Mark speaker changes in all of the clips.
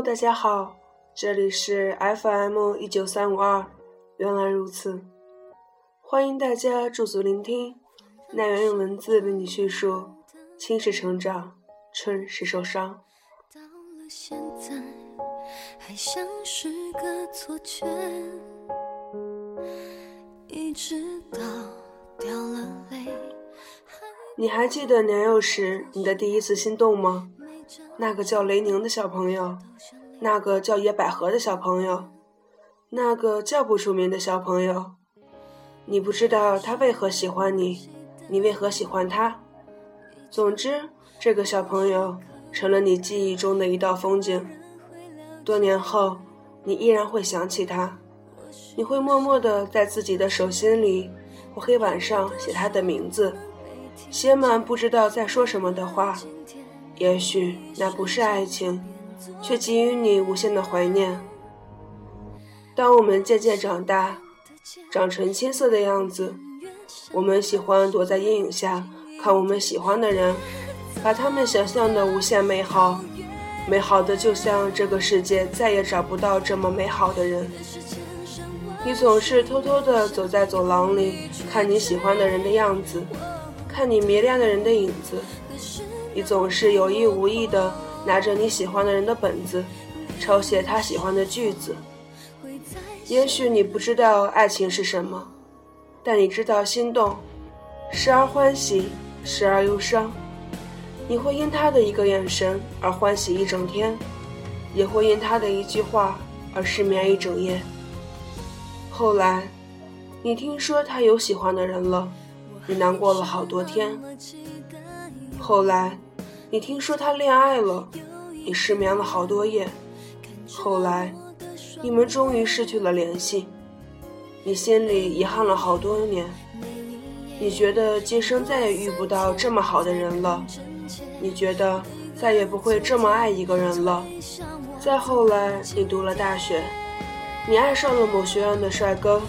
Speaker 1: Hello，大家好，这里是 FM 一九三五二，原来如此，欢迎大家驻足聆听，奈原用文字为你叙述，青是成长，春是受伤。到了现在，还像是个错觉，一直到掉了泪。你还记得年幼时你的第一次心动吗？那个叫雷宁的小朋友，那个叫野百合的小朋友，那个叫不出名的小朋友，你不知道他为何喜欢你，你为何喜欢他。总之，这个小朋友成了你记忆中的一道风景。多年后，你依然会想起他，你会默默地在自己的手心里或黑板上写他的名字，写满不知道在说什么的话。也许那不是爱情，却给予你无限的怀念。当我们渐渐长大，长成青涩的样子，我们喜欢躲在阴影下看我们喜欢的人，把他们想象的无限美好，美好的就像这个世界再也找不到这么美好的人。你总是偷偷地走在走廊里，看你喜欢的人的样子，看你迷恋的人的影子。你总是有意无意地拿着你喜欢的人的本子，抄写他喜欢的句子。也许你不知道爱情是什么，但你知道心动，时而欢喜，时而忧伤。你会因他的一个眼神而欢喜一整天，也会因他的一句话而失眠一整夜。后来，你听说他有喜欢的人了，你难过了好多天。后来，你听说他恋爱了，你失眠了好多夜。后来，你们终于失去了联系，你心里遗憾了好多年。你觉得今生再也遇不到这么好的人了，你觉得再也不会这么爱一个人了。再后来，你读了大学，你爱上了某学院的帅哥，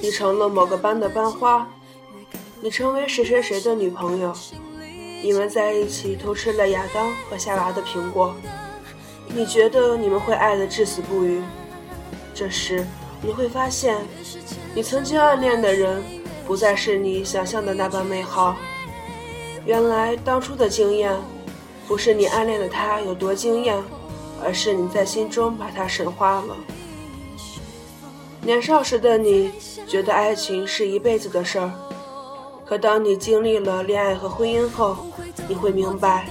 Speaker 1: 你成了某个班的班花，你成为谁谁谁的女朋友。你们在一起偷吃了亚当和夏娃的苹果，你觉得你们会爱得至死不渝？这时你会发现，你曾经暗恋的人不再是你想象的那般美好。原来当初的惊艳，不是你暗恋的他有多惊艳，而是你在心中把他神化了。年少时的你觉得爱情是一辈子的事儿。可当你经历了恋爱和婚姻后，你会明白，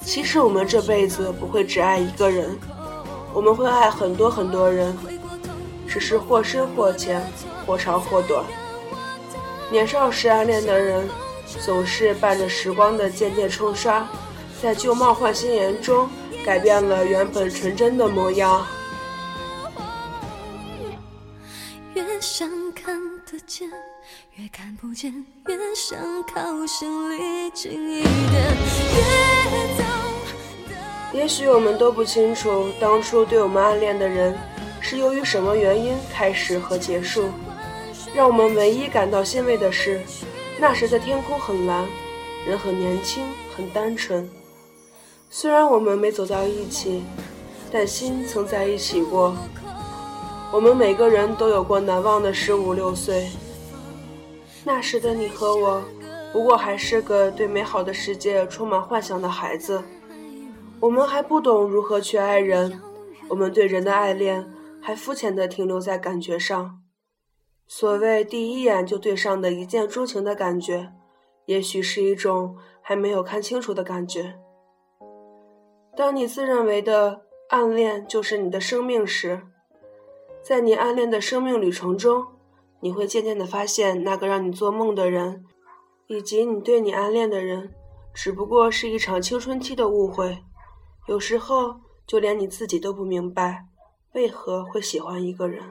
Speaker 1: 其实我们这辈子不会只爱一个人，我们会爱很多很多人，只是或深或浅，或长或短。年少时暗恋的人，总是伴着时光的渐渐冲刷，在旧貌换新颜中，改变了原本纯真的模样。越想看得见。越看不见，越想靠近，离近一点。也许我们都不清楚，当初对我们暗恋的人，是由于什么原因开始和结束。让我们唯一感到欣慰的是，那时的天空很蓝，人很年轻，很单纯。虽然我们没走到一起，但心曾在一起过。我们每个人都有过难忘的十五六岁。那时的你和我，不过还是个对美好的世界充满幻想的孩子。我们还不懂如何去爱人，我们对人的爱恋还肤浅的停留在感觉上。所谓第一眼就对上的一见钟情的感觉，也许是一种还没有看清楚的感觉。当你自认为的暗恋就是你的生命时，在你暗恋的生命旅程中。你会渐渐的发现，那个让你做梦的人，以及你对你暗恋的人，只不过是一场青春期的误会。有时候，就连你自己都不明白，为何会喜欢一个人。